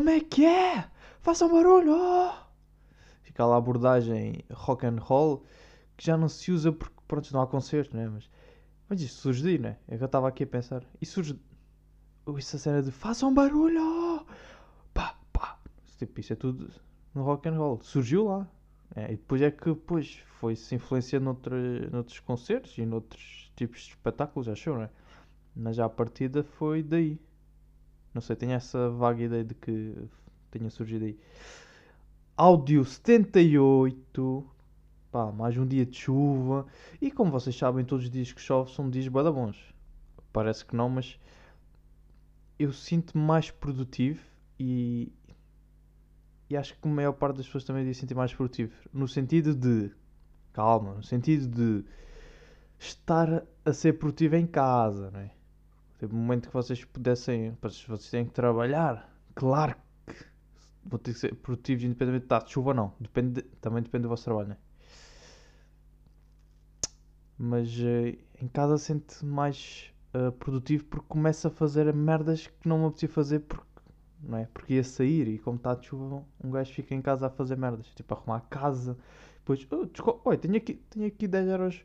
como é que é? Façam barulho! oh!" Fica lá a abordagem rock and roll que já não se usa porque, pronto, não há concertos, né? Mas, mas isso surge daí, né? É que eu estava aqui a pensar. E surge. Essa cena de façam barulho! oh!" Pá, pá. Tipo, isso é tudo no rock and roll. Surgiu lá. É, e depois é que depois foi-se influenciando noutra, noutros concertos e noutros tipos de espetáculos, achou, não é? Mas a partida foi daí. Não sei, tenho essa vaga ideia de que tenha surgido aí. Áudio 78. Pá, mais um dia de chuva. E como vocês sabem, todos os dias que chove são dias bué da bons. Parece que não, mas eu sinto-me mais produtivo e, e acho que a maior parte das pessoas também devia sentir mais produtivo. No sentido de. Calma, no sentido de estar a ser produtivo em casa, não é? Teve um momento que vocês pudessem. Vocês têm que trabalhar. Claro que vão ter que ser produtivos independentemente de estar de chuva ou não. Depende, também depende do vosso trabalho, não é? Mas eh, em casa sente mais eh, produtivo porque começa a fazer merdas que não me apetecia fazer porque, não é? porque ia sair e como está de chuva um gajo fica em casa a fazer merdas. Tipo, arrumar a casa. Depois, oh, desculpa, oi, tenho aqui, tenho aqui 10 euros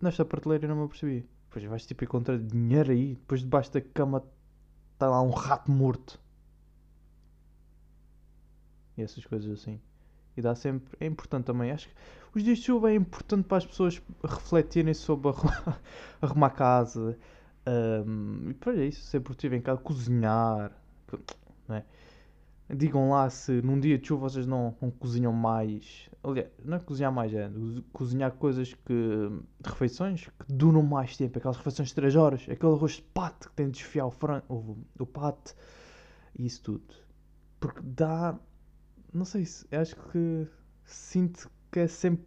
nesta prateleira e não me apercebi. Depois vais tipo encontrar dinheiro aí, depois debaixo da cama está lá um rato morto. E essas coisas assim. E dá sempre. É importante também. Acho que os dias de chuva é importante para as pessoas refletirem sobre arrumar, arrumar a casa. ahm, e para isso, ser produtivo em casa, cozinhar. co- Não é? Digam lá se num dia de chuva vocês não, não cozinham mais. Aliás, não é cozinhar mais, é co- cozinhar coisas que. refeições que duram mais tempo. Aquelas refeições de 3 horas. Aquele arroz de pato que tem de desfiar o, o, o pato. E isso tudo. Porque dá. Não sei se. Acho que sinto que é sempre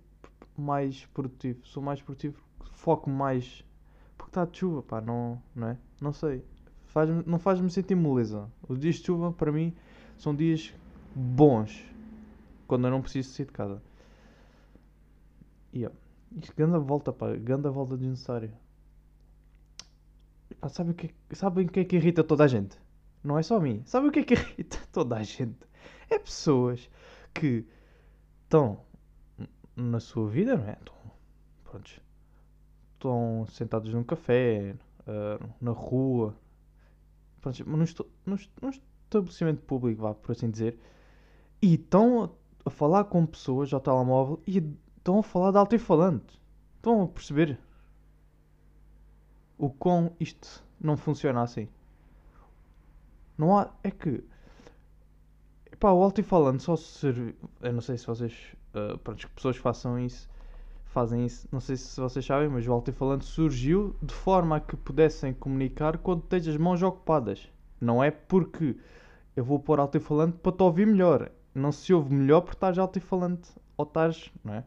mais produtivo. Sou mais produtivo. Foco mais. Porque está de chuva, pá. Não, não é? Não sei. Faz não faz-me sentir moleza. Os dias de chuva, para mim, são dias bons. Quando eu não preciso sair de casa. Ó, isto, ganda volta, pá. Ganda volta desnecessária. Pá, sabe o que, é- sabem o que é que irrita toda a gente? Não é só a mim. Sabe o que é que irrita toda a gente? É pessoas que estão na sua vida, não é? Estão, prontos, estão sentados num café, ah, na rua, prontos, mas num, esto- num est- num estabelecimento público, vá, por assim dizer, e estão a, falar com pessoas ao telemóvel e estão a falar de alto-falante. Estão a perceber o quão isto não funciona assim. Não há. É que. Pá, o alto-falante só serve. Eu não sei se vocês. ah, pronto, que pessoas façam isso. Fazem isso. Não sei se vocês sabem, mas o alto-falante surgiu de forma a que pudessem comunicar quando tens as mãos ocupadas. Não é porque eu vou pôr alto-falante para te ouvir melhor. Não se ouve melhor porque estás alto-falante ou estás, não é?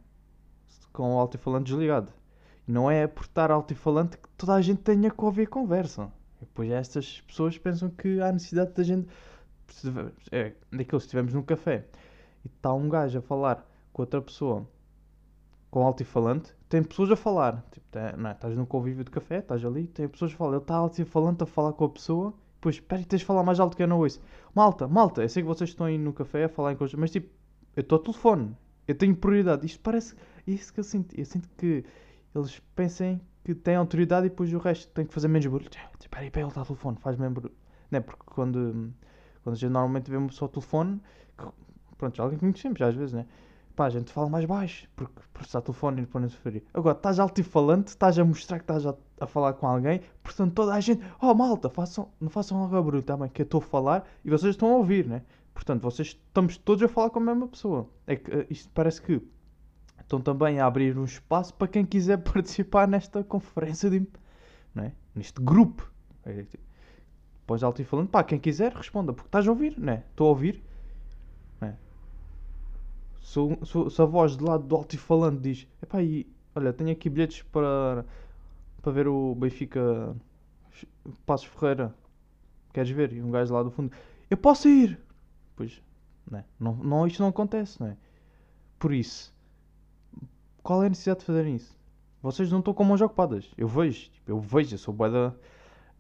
Com o alto-falante desligado. E não é por estar alto-falante que toda a gente tenha que ouvir a conversa. E depois estas pessoas pensam que há necessidade da gente. se É daqueles que estivemos num café e está um gajo a falar com outra pessoa com alto-falante, tem pessoas a falar. Tipo, tá- não é? Estás num convívio de café, estás ali, tem pessoas a falar. Ele está alto-falante a falar com a pessoa. Depois, espera, tens de falar mais alto que eu não ouço. Malta, malta, eu sei que vocês estão aí no café a falar em coisas, mas tipo, eu estou ao telefone. Eu tenho prioridade. Isto parece. Isso que eu sinto. Eu sinto que eles pensem que têm autoridade e depois o resto tem que fazer menos barulho. Espera aí, ele está ao telefone, faz menos barulho. Não é? Porque quando, quando a gente normalmente vê uma pessoa ao telefone, que, pronto, já alguém conhecemos às vezes, né? Pá, a gente fala mais baixo, porque, porque está telefone e não sofrer. Agora, estás altifalante, estás a mostrar que estás a, a falar com alguém, portanto toda a gente, oh malta, façam, não façam logo barulho, tá bem? Que eu estou a falar e vocês estão a ouvir, né? Portanto, vocês estamos todos a falar com a mesma pessoa. É que eh, isto parece que estão também a abrir um espaço para quem quiser participar nesta conferência de, não é? Neste grupo. É, tipo, Depois altifalante, pá, quem quiser responda, porque estás a ouvir, né? Estou a ouvir. Se, se a voz de lado do altifalante diz, epá, e, olha, tenho aqui bilhetes para, para ver o Benfica Passos Ferreira. Queres ver? E um gajo lá do fundo, eu posso ir. Pois, não, é? não, não, isto não acontece, não é? Por isso, qual é a necessidade de fazerem isso? Vocês não estão com mãos ocupadas. Eu vejo, tipo, eu vejo, eu sou bué da...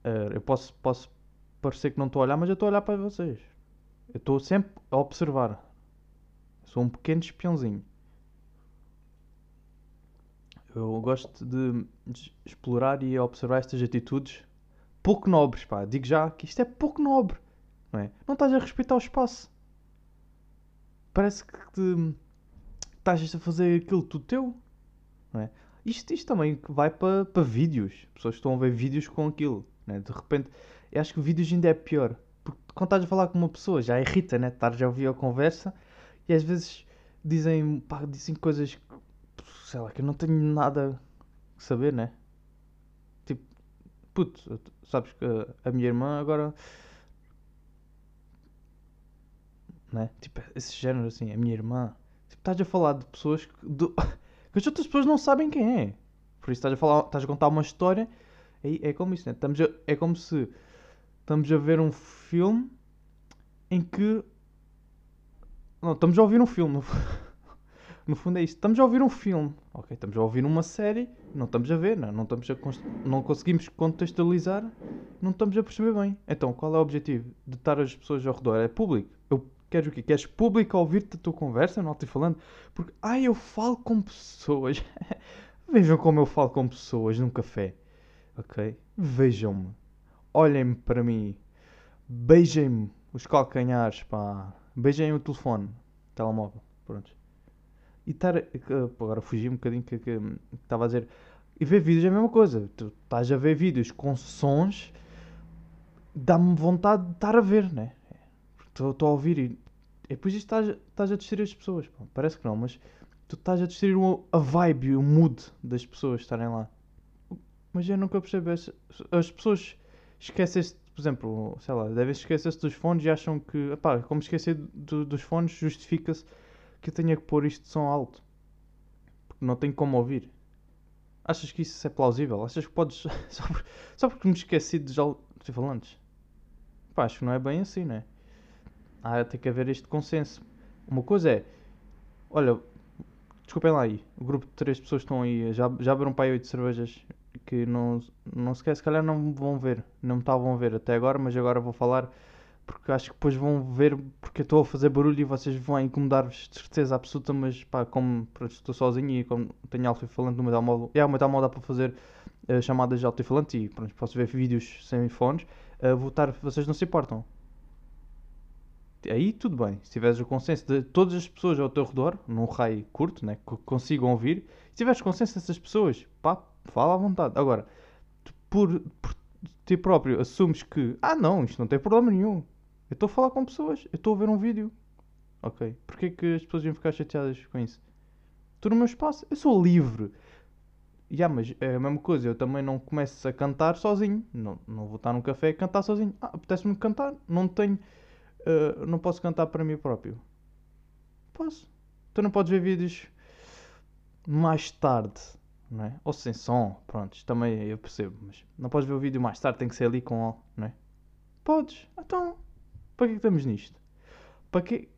eh, eu posso, posso parecer que não estou a olhar, mas eu estou a olhar para vocês. Eu estou sempre a observar. Sou um pequeno espiãozinho. Eu gosto de, explorar e observar estas atitudes pouco nobres, pá. Digo já que isto é pouco nobre, não é? Não estás a respeitar o espaço. Parece que te, estás a fazer aquilo tudo teu, não é? Isto, isto também vai para, vídeos. Pessoas estão a ver vídeos com aquilo, né? De repente, eu acho que vídeos ainda é pior. Porque quando estás a falar com uma pessoa, já irrita, né? Estás a ouvir a conversa e às vezes dizem, pá, dizem coisas que, sei lá, que eu não tenho nada a saber, né? Tipo, puto, sabes que a minha irmã agora. Né? Tipo, esse género assim, a minha irmã. Tipo, estás a falar de pessoas que. Que as outras pessoas não sabem quem é. Por isso estás a, falar, estás a contar uma história. É, é como isso, né? Estamos a, é como se estamos a ver um filme em que. Não, estamos a ouvir um filme. No fundo é isto. Estamos a ouvir um filme. Ok, estamos a ouvir uma série. Não estamos a ver, não, não, estamos a não conseguimos contextualizar. Não estamos a perceber bem. Então, qual é o objetivo de estar as pessoas ao redor? É público. Eu quero o quê? Queres público ouvir-te a tua conversa? Não estou falando. Porque, ai, eu falo com pessoas. Vejam como eu falo com pessoas num café. Ok? Vejam-me. Olhem-me para mim. Beijem-me os calcanhares, pá. Beijem o telefone. Telemóvel. Pronto. E estar. Agora fugi um bocadinho que estava a dizer. E ver vídeos é a mesma coisa. Tu estás a ver vídeos com sons, dá-me vontade de estar a ver, né? Estou a ouvir e. Depois isto estás, estás a distrair as pessoas. Pô. Parece que não, mas tu estás a distrair a vibe, o mood das pessoas estarem lá. Mas eu nunca percebo. As, as pessoas esquecem-se, por exemplo, sei lá, devem esquecer-se dos fones e acham que, como esquecer do, dos fones, justifica-se que eu tenha que pôr isto de som alto. Porque não tenho como ouvir. Achas que isso é plausível? Achas que podes. só, por, só porque me esqueci de alto-falantes? Pá, acho que não é bem assim, né? Ah, tem que haver este consenso. Uma coisa é. Olha, desculpem lá aí. O grupo de três pessoas estão aí. Já, já beberam para aí oito cervejas que não, não se quer, se calhar não vão ver. Não me estavam a ver até agora, mas agora vou falar porque acho que depois vão ver porque estou a fazer barulho e vocês vão incomodar-vos de certeza absoluta, mas pá, como estou sozinho e como tenho alto-falante no meu telemóvel, é, o meu telemóvel dá para fazer uh, chamadas de alto-falante e pronto, posso ver vídeos sem fones, uh, vou estar, vocês não se importam. Aí tudo bem, se tiveres o consenso de todas as pessoas ao teu redor, num raio curto, né, que consigam ouvir, se tiveres consenso dessas pessoas, pá, fala à vontade. Agora, por, por ti próprio assumes que, ah não, isto não tem problema nenhum, eu estou a falar com pessoas, eu estou a ver um vídeo. Ok. Porquê que as pessoas iam ficar chateadas com isso? Estou no meu espaço, eu sou livre. Yeah, mas é a mesma coisa, eu também não começo a cantar sozinho. Não, não vou estar num café a cantar sozinho. Ah, apetece-me cantar. Não tenho. Uh, não posso cantar para mim próprio. Posso. Tu não podes ver vídeos mais tarde, não é? Ou sem som, pronto, também eu percebo, mas não podes ver o vídeo mais tarde, tem que ser ali com, não é? Podes, então para que, é que estamos nisto? Para que.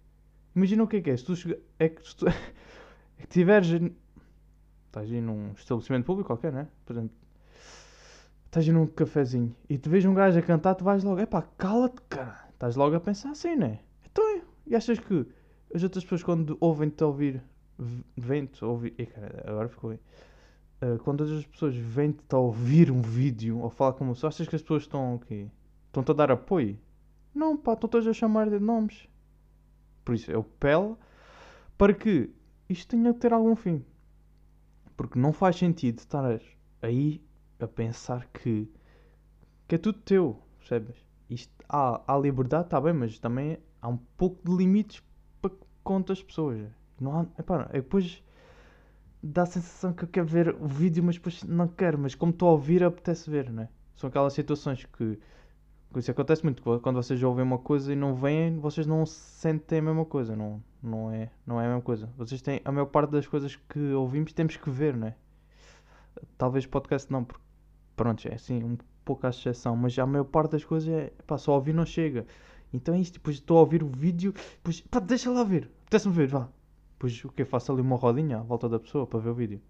Imagina o que é que é. Se tu chega... é que tu... é que tiveres. Estás aí num estabelecimento público qualquer, né? Por exemplo, estás aí num cafezinho e te vês um gajo a cantar, tu vais logo, é pá, cala-te, cara. Estás logo a pensar assim, né? Então, e achas que as outras pessoas quando ouvem-te ouvir, vêm-te ouvir, e cara, agora ficou aí. Uh, quando as pessoas vêm-te a ouvir um vídeo ou falar com uma pessoa, achas que as pessoas estão o quê? Estão-te a dar apoio? Não, pá, estão todos a chamar de nomes. Por isso, eu pelo para que isto tenha que ter algum fim. Porque não faz sentido estar aí a pensar que, que é tudo teu, percebes? Isto, há, há liberdade, está bem, mas também há um pouco de limites para conta as pessoas. Não há, epá, é depois dá a sensação que eu quero ver o vídeo, mas depois não quero. Mas como estou a ouvir, apetece ver, não é? São aquelas situações que isso acontece muito quando vocês ouvem uma coisa e não veem, vocês não sentem a mesma coisa, não, não, é, não é a mesma coisa. Vocês têm a maior parte das coisas que ouvimos temos que ver, não é? Talvez podcast não, porque pronto, é assim, um pouco a exceção, mas a maior parte das coisas é pá, só ouvir não chega. Então é isto, depois estou a ouvir o vídeo, depois pá, deixa lá ver, apetece-me ver, vá. Depois o que faço ali uma rodinha à volta da pessoa para ver o vídeo.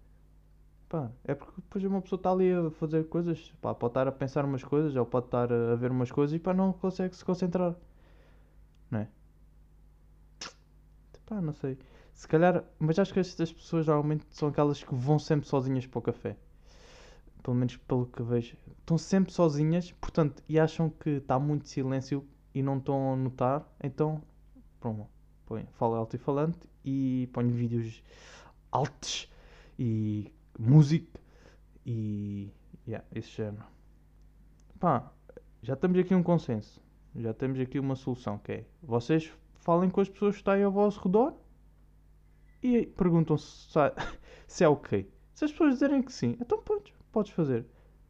Pá, é porque depois uma pessoa está ali a fazer coisas, pá, pode estar a pensar umas coisas ou pode estar a ver umas coisas e pá, não consegue se concentrar. Não é? Pá, não sei. Se calhar, mas acho que estas pessoas normalmente são aquelas que vão sempre sozinhas para o café. Pelo menos pelo que vejo. Estão sempre sozinhas, portanto, e acham que está muito silêncio e não estão a notar, então, pronto, põe, fala alto e falante e põe vídeos altos e música e yeah, esse género. Pá, já temos aqui um consenso. Já temos aqui uma solução que é vocês falem com as pessoas que estão ao vosso redor e perguntam se, se é ok. Se as pessoas dizerem que sim, então podes, podes fazer.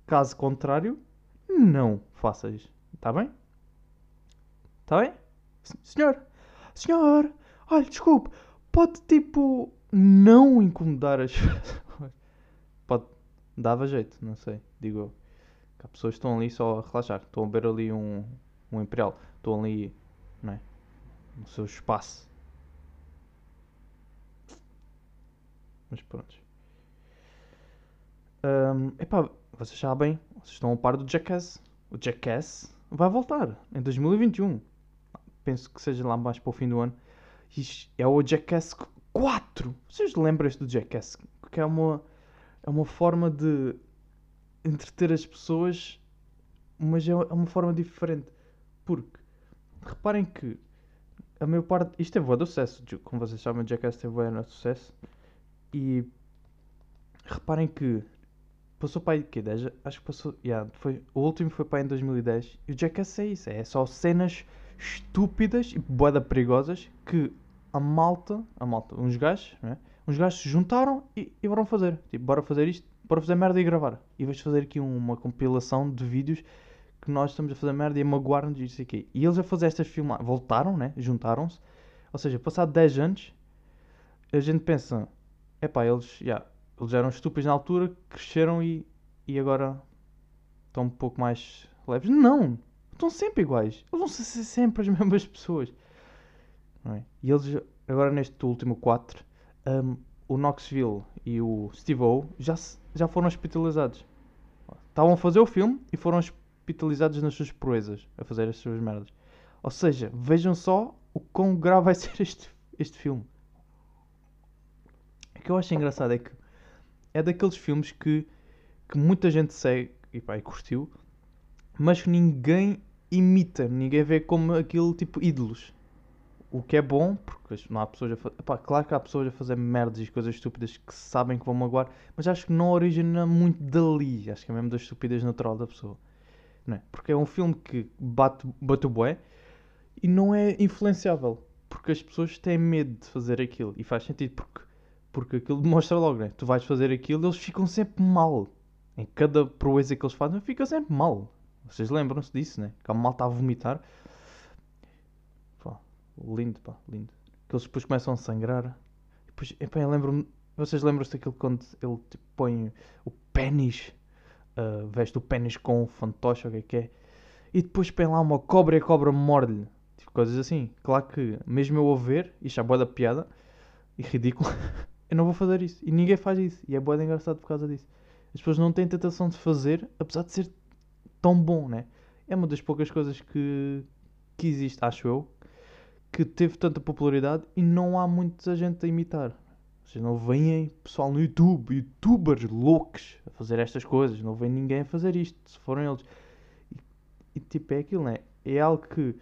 Caso contrário, não faças. Está bem? Está bem? Senhor, senhor, olha, desculpe, pode tipo não incomodar as pessoas. Pode, dava jeito, não sei, digo eu. Que as pessoas estão ali só a relaxar, estão a ver ali um, um imperial, estão ali, não é? No seu espaço. Mas pronto. Um, epá, vocês sabem, vocês estão a par do Jackass. O Jackass vai voltar em 2021. Penso que seja lá mais para o fim do ano. É o Jackass 4. Vocês lembram-se do Jackass? Que é uma, é uma forma de entreter as pessoas, mas é uma forma diferente. Porque, reparem que a maior parte. Isto teve de sucesso, como vocês sabem, o Jackass teve de sucesso. E reparem que passou para aí que 10, acho que passou, yeah, foi, o último foi para aí em 2010 e o Jackass é isso, é só cenas estúpidas e boeda perigosas que a malta, a malta, uns gajos, né? uns gajos se juntaram e, e foram fazer, tipo, bora fazer isto, bora fazer merda e gravar. E vais fazer aqui uma compilação de vídeos que nós estamos a fazer merda e a magoar-nos e isso aqui. E eles a fazer estas filmagens, voltaram, né? Juntaram-se, ou seja, passado 10 anos, a gente pensa, é pá, eles, yeah, eles eram estúpidos na altura, cresceram e, e agora estão um pouco mais leves. Não! Estão sempre iguais. Eles vão ser sempre as mesmas pessoas. É? E eles, agora neste último 4, um, o Knoxville e o Steve-O já, já foram hospitalizados. Estavam a fazer o filme e foram hospitalizados nas suas proezas, a fazer as suas merdas. Ou seja, vejam só o quão grave vai ser este, este filme. O que eu acho engraçado é que é daqueles filmes que, que muita gente segue e, pá, e curtiu, mas que ninguém imita, ninguém vê como aquilo tipo ídolos. O que é bom, porque não há pessoas a fazer. Claro que há pessoas a fazer merdas e coisas estúpidas que sabem que vão magoar, mas acho que não origina muito dali. Acho que é mesmo da estupidez natural da pessoa. Não é? Porque é um filme que bate, bate o bué e não é influenciável. Porque as pessoas têm medo de fazer aquilo. E faz sentido, porque porque aquilo demonstra logo, né? Tu vais fazer aquilo, eles ficam sempre mal. Em cada proeza que eles fazem, fica sempre mal. Vocês lembram-se disso, né? Que a mal está a vomitar. Lindo, pá, lindo. Que eles depois começam a sangrar. Depois, epá, eu lembro-me. Vocês lembram-se daquilo quando ele tipo, põe o pênis, uh, veste o pênis com o fantoche, o que é que é, e depois põe lá uma cobra e a cobra morde-lhe. Tipo, coisas assim. Claro que, mesmo eu a ver, isto é boa da piada e ridículo. eu não vou fazer isso. E ninguém faz isso. E é boa engraçado por causa disso. As pessoas não têm tentação de fazer, apesar de ser tão bom, né? É uma das poucas coisas que, que existe, acho eu, que teve tanta popularidade e não há muita gente a imitar. Vocês não veem pessoal no YouTube, youtubers loucos a fazer estas coisas, não vem ninguém a fazer isto, se forem eles. E, e tipo, é aquilo, né? É algo que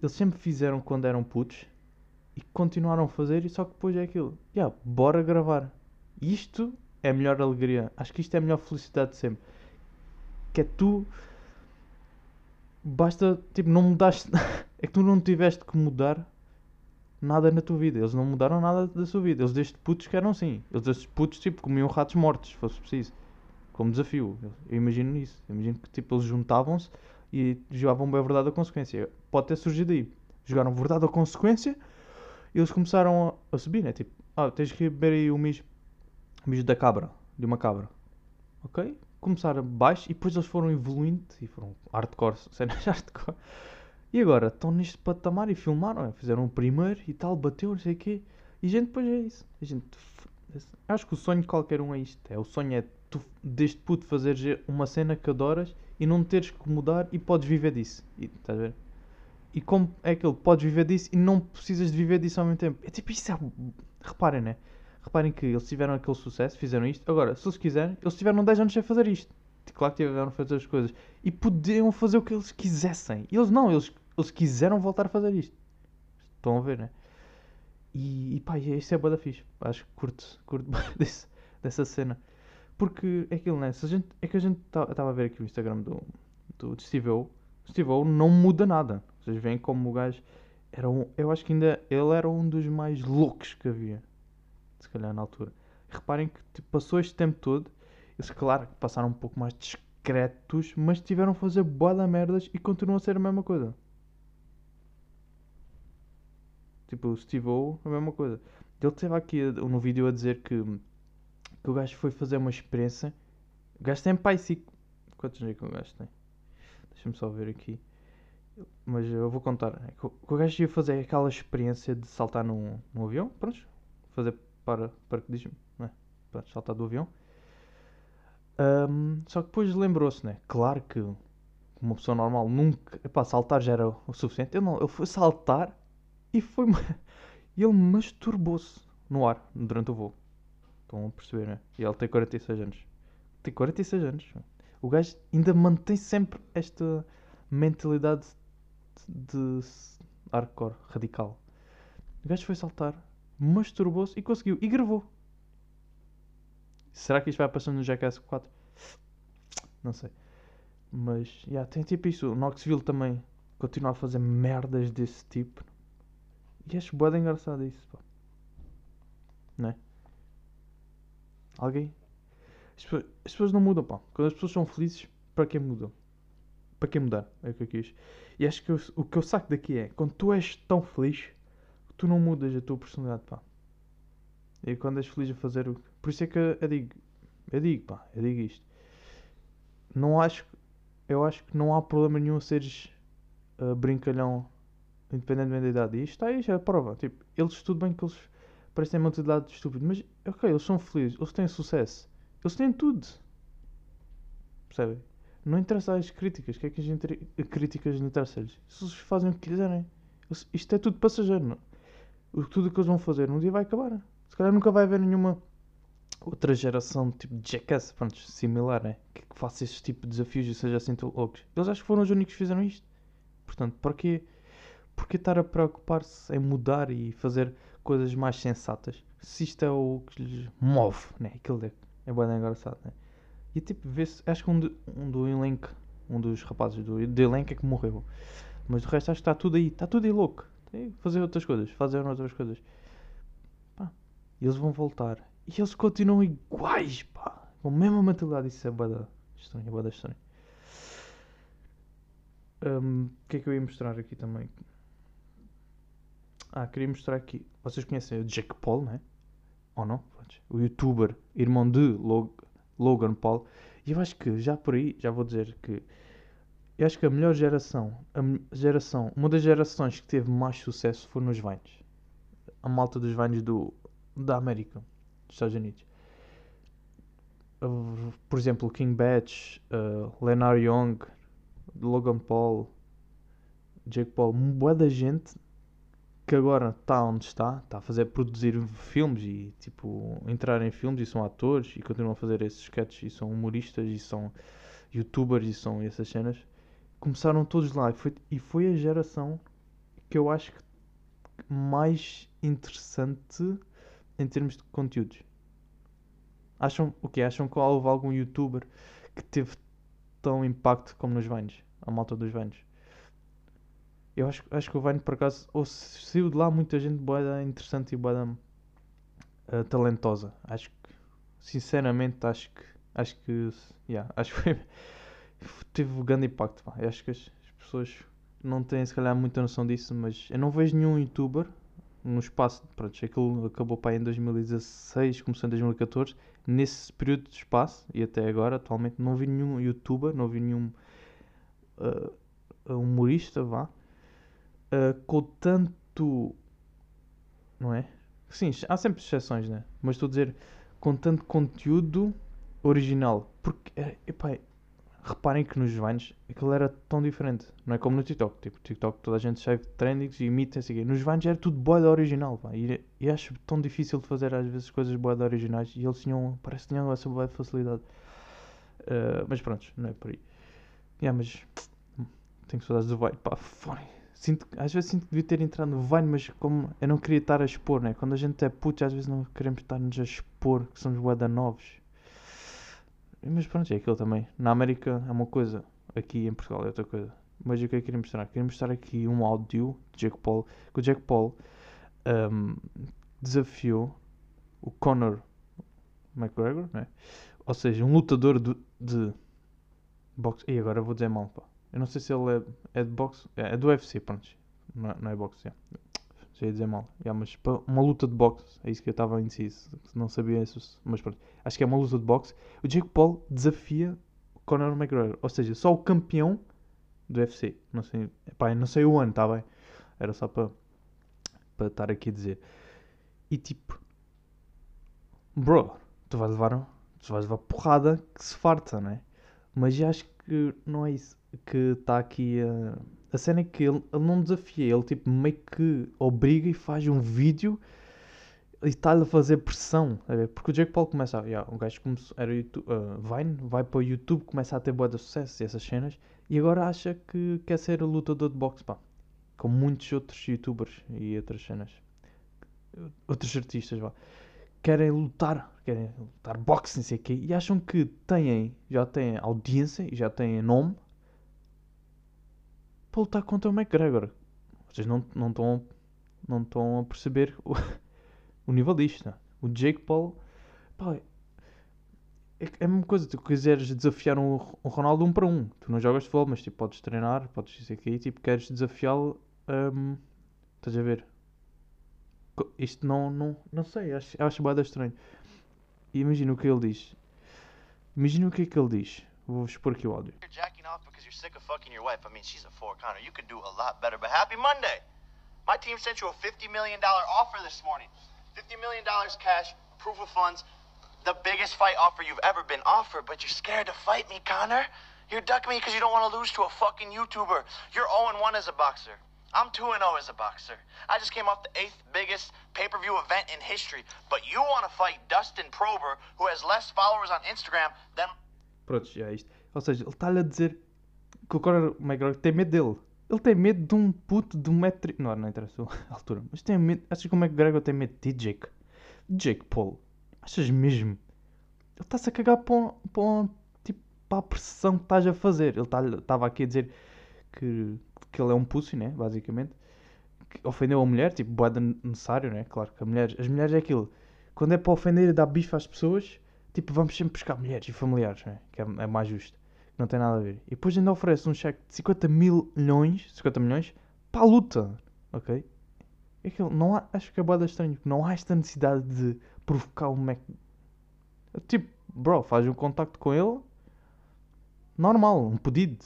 eles sempre fizeram quando eram putos e continuaram a fazer, e só que depois é aquilo. Yeah, bora gravar. Isto é a melhor alegria. Acho que isto é a melhor felicidade de sempre. Que é tu. Basta, tipo, não mudaste. é que tu não tiveste que mudar nada na tua vida. Eles não mudaram nada da sua vida. Eles desde putos que eram assim. Eles desde putos, tipo, comiam ratos mortos, se fosse preciso. Como desafio. Eu imagino isso. Eu imagino que, tipo, eles juntavam-se e jogavam bem a verdade ou consequência. Pode ter surgido aí. Jogaram verdade ou consequência e eles começaram a, a, subir, né? Tipo, ah, tens que beber aí o mijo, o mijo da cabra, de uma cabra. Ok? Começaram baixo e depois eles foram evoluindo e foram hardcore, cenas hardcore. E agora estão neste patamar e filmaram, é? fizeram o primeiro e tal, bateu, não sei o quê. E a gente depois é isso. A gente, acho que o sonho de qualquer um é isto. É, o sonho é tu, desde puto fazeres uma cena que adoras e não teres que mudar e podes viver disso. E, estás a ver? E como é aquilo, podes viver disso e não precisas de viver disso ao mesmo tempo. É tipo, isso é. Reparem, né? Reparem que eles tiveram aquele sucesso, fizeram isto. Agora, se eles quiserem, eles tiveram 10 anos sem fazer isto. Claro que tiveram a fazer as coisas. E podiam fazer o que eles quisessem. E eles não, eles, eles quiseram voltar a fazer isto. Estão a ver, né? E, e pá, isso é boa da fixe. Acho que curto, curto desse, dessa cena. Porque é aquilo, né? Se a gente, é que a gente estava tá, a ver aqui o Instagram do, do Steve O. Steve O não muda nada. Vocês veem como o gajo era um. Eu acho que ainda ele era um dos mais loucos que havia. Se calhar na altura. Reparem que tipo, passou este tempo todo. Eles, claro, passaram um pouco mais discretos, mas tiveram a fazer boa da merdas e continuam a ser a mesma coisa. Tipo, o Steve O, a mesma coisa. Ele esteve aqui no vídeo a dizer que, que o gajo foi fazer uma experiência. O gajo tem pai 5. Quantos anos é que o gajo tem? Deixa-me só ver aqui. Mas eu vou contar. É que o gajo ia fazer aquela experiência de saltar num, num avião. Pronto. Fazer para, para que diz né? Pronto, saltar do avião. Um, só que depois lembrou-se, né? Claro que uma pessoa normal nunca. Epá, saltar já era o suficiente. Ele, não, ele foi saltar e foi. Ele masturbou-se no ar durante o voo. Estão a perceber, né? E ele tem 46 anos. Tem 46 anos. O gajo ainda mantém sempre esta mentalidade de hardcore, radical. O gajo foi saltar, masturbou-se e conseguiu. E gravou. Será que isto vai aparecer no Jackass 4? Não sei. Mas, já, yeah, tem tipo isso. O Knoxville também continua a fazer merdas desse tipo. E acho boa engraçado isso, pá. Não é? Alguém? As pessoas, as pessoas, não mudam, pá. Quando as pessoas são felizes, para que mudam? Para que mudar? É o que eu quis. E acho que eu, o que eu saco daqui é, quando tu és tão feliz, tu não mudas a tua personalidade, pá. E quando és feliz a fazer o... Por isso é que eu, digo, eu digo, pá, eu digo isto. Não acho, eu acho que não há problema nenhum seres uh, brincalhão independentemente da idade. E isto aí, já é a prova. Tipo, eles tudo bem que eles parecem uma idade estúpida, mas ok, eles são felizes, eles têm sucesso, eles têm tudo. Percebem? Não interessa as críticas, o que é que as gente, críticas não interessam-lhes? Eles fazem o que quiserem. Isto é tudo passageiro. Não? Tudo o que eles vão fazer um dia vai acabar. Se calhar nunca vai haver nenhuma outra geração tipo de jackass, pronto, similar, né? Que, que faça esse tipo de desafios e seja assim tão loucos. Eles acho que foram os únicos que fizeram isto. Portanto, para quê? Porque estar a preocupar-se em mudar e fazer coisas mais sensatas? Se isto é o que lhes move, né? Aquilo é, é bem engraçado, né? E tipo, vê-se, acho que um, de, um do elenco, um dos rapazes do, do elenco é que morreu. Mas o resto acho que está tudo aí, está tudo aí louco. Fazer outras coisas, fazer outras coisas. Pá, e eles vão voltar. E eles continuam iguais, pá. Com a mesma mentalidade. Isso é bada estranho, é bada estranho. O um, que é que eu ia mostrar aqui também? Ah, queria mostrar aqui. Vocês conhecem o Jake Paul, né? Ou não? O youtuber, irmão de Logan Paul. E eu acho que já por aí, já vou dizer que eu acho que a melhor geração, a geração, uma das gerações que teve mais sucesso foi nos Vines. A malta dos Vines do, da América, dos Estados Unidos. Por exemplo, King Batch, uh, Young, Logan Paul, Jake Paul, boa da gente que agora está onde está, está a fazer produzir filmes e tipo entrar em filmes e são atores e continuam a fazer esses sketches e são humoristas e são youtubers e são essas cenas. Começaram todos lá e foi, e foi a geração que eu acho que mais interessante em termos de conteúdos. Acham o que Acham que houve algum youtuber que teve tão impacto como nos Vines? A malta dos Vines? Eu acho, acho que o Vine, por acaso, ou saiu de lá muita gente boa interessante e boa uh, talentosa. Acho que, sinceramente, acho que, acho que, yeah, acho que foi, teve um grande impacto. Pá. Eu acho que as, as, pessoas não têm, se calhar, muita noção disso, mas eu não vejo nenhum youtuber no espaço, pronto, aquilo acabou para em 2016, começou em 2014, nesse período de espaço, e até agora, atualmente, não vi nenhum youtuber, não vi nenhum uh, humorista, vá, uh, com tanto. Não é? Sim, há sempre exceções, né? Mas estou a dizer com tanto conteúdo original. Porque, epá, reparem que nos Vines aquilo era tão diferente. Não é como no TikTok. Tipo, TikTok toda a gente segue trendings e imita assim. Nos Vines era tudo boa original. Pá. E, e, acho tão difícil de fazer às vezes coisas boa originais. E eles tinham, parece que tinham essa boa facilidade. Uh, mas pronto, não é por aí. Yeah, mas tenho saudades do Vine. Pá, fone. Sinto, às vezes sinto que devia ter entrado no Vine, mas como eu não queria estar a expor, né? Quando a gente é puto, às vezes não queremos estar-nos a expor que somos boeda novos. Mas pronto, é aquilo também. Na América é uma coisa, aqui em Portugal é outra coisa. Mas o que é eu queria mostrar? Queria mostrar aqui um áudio de Jake Paul, que o Jake Paul um, desafiou o Conor McGregor, né? ou seja, um lutador de, de boxe. E agora vou dizer mal, pá. Eu não sei se ele é, é de boxe. É, é do UFC, pronto. Não, é, não é boxe, já. Já ia dizer mal. Yeah, mas uma luta de boxe, é isso que eu estava indeciso. Não sabia isso, mas pronto. Acho que é uma luta de boxe. O Jake Paul desafia Conor McGregor. Ou seja, só o campeão do UFC. Não sei, epá, não sei o ano, está bem? Era só para estar aqui a dizer. E tipo, bro, tu vais levar, tu vais levar porrada que se farta, não é? Mas acho que não é isso que está aqui a. A cena é que ele, ele não desafia, ele tipo meio que obriga e faz um vídeo e está-lhe a fazer pressão. Porque o Jake Paul começa a. Yeah, um gajo começou, era YouTube, uh, Vine, vai para o YouTube, começa a ter boa de sucesso e essas cenas e agora acha que quer ser lutador de boxe, pá. Com muitos outros youtubers e outras cenas. Outros artistas, vá querem lutar, querem lutar boxe, não sei o quê, e acham que têm, já têm audiência e já têm nome para lutar contra o McGregor. Vocês não, não, estão, não estão a perceber o, o nível disto. O Jake Paul, pá, é, é a mesma coisa, tu quiseres desafiar um, um Ronaldo um para um, tu não jogas futebol, mas tipo, podes treinar, podes dizer que tipo, queres desafiá-lo, um, estás a ver? Isto não, não, não sei, acho, acho bada estranho. E imagina o que ele diz. Imagina o que é que ele diz. Vou expor aqui o áudio. You're jacking off because you're sick of fucking your wife. I mean, she's a four counter. You could do a lot better. But happy Monday. My team sent you a $50 million offer this morning. $50 million cash, proof of funds. The biggest fight offer you've ever been offered. But you're scared to fight me, Connor. You're ducking me because you don't want to lose to a fucking YouTuber. You're 0-1 as a boxer. I'm 2 0 as a boxer. I just came off the eighth biggest pay per view event in history. But you want to fight Dustin Prober, who has less followers on Instagram than. Pronto, já é isto. Ou seja, ele está-lhe a dizer que o Conor McGregor tem medo dele. Ele tem medo de um puto de um metro. Não, não interessa a altura. Mas tem medo. Achas que o McGregor tem medo de ti, Jake? Jake Paul. Achas mesmo? Ele está-se a cagar para, um, um, tipo, para a pressão que estás a fazer. Ele estava tá, aqui a dizer que que ele é um pussy, né? Basicamente. Que ofendeu a mulher, tipo, boada necessário, né? Claro que a mulher, as mulheres é aquilo. Quando é para ofender e dar bicho às pessoas, tipo, vamos sempre buscar mulheres e familiares, né? Que é, é mais justo. Não tem nada a ver. E depois ainda oferece um cheque de 50 mil milhões, 50 milhões, para a luta, ok? É que não há, acho que é boada estranho. Não há esta necessidade de provocar o Mac. Tipo, bro, faz um contacto com ele. Normal, um pedido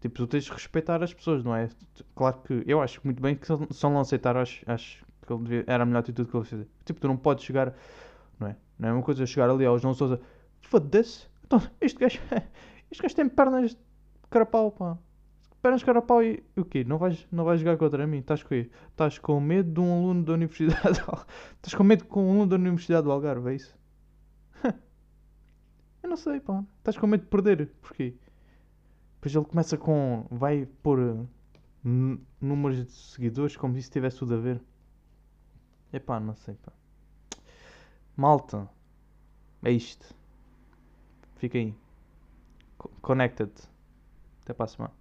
Tipo, tu tens de respeitar as pessoas, não é? Claro que eu acho muito bem que se não aceitar, acho, acho que ele devia, era a melhor atitude que ele fez. Tipo, tu não podes chegar, não é? Não é uma coisa chegar ali ao João Souza, foda-se, então, este gajo, este gajo tem pernas de carapau, pá. Pernas de carapau e o quê? Não vais, não vais jogar contra mim? Estás com, Estás com medo de um aluno da Universidade Estás com medo com um aluno da Universidade do Algarve, é isso? eu não sei, pá. Estás com medo de perder, porquê? Depois ele começa com. Vai pôr uh, números de seguidores como se tivesse tudo a ver. Epá, não sei, pá. Malta. É isto. Fica aí. Connected. Até para a semana.